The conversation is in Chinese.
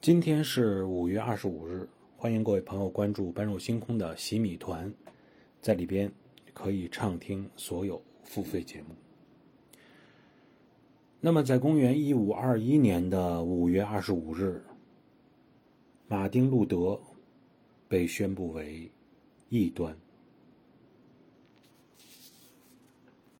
今天是五月二十五日欢迎各位朋友关注般若星空的洗米团在里边可以畅听所有付费节目。那么在公元一五二一年的五月二十五日马丁路德被宣布为异端。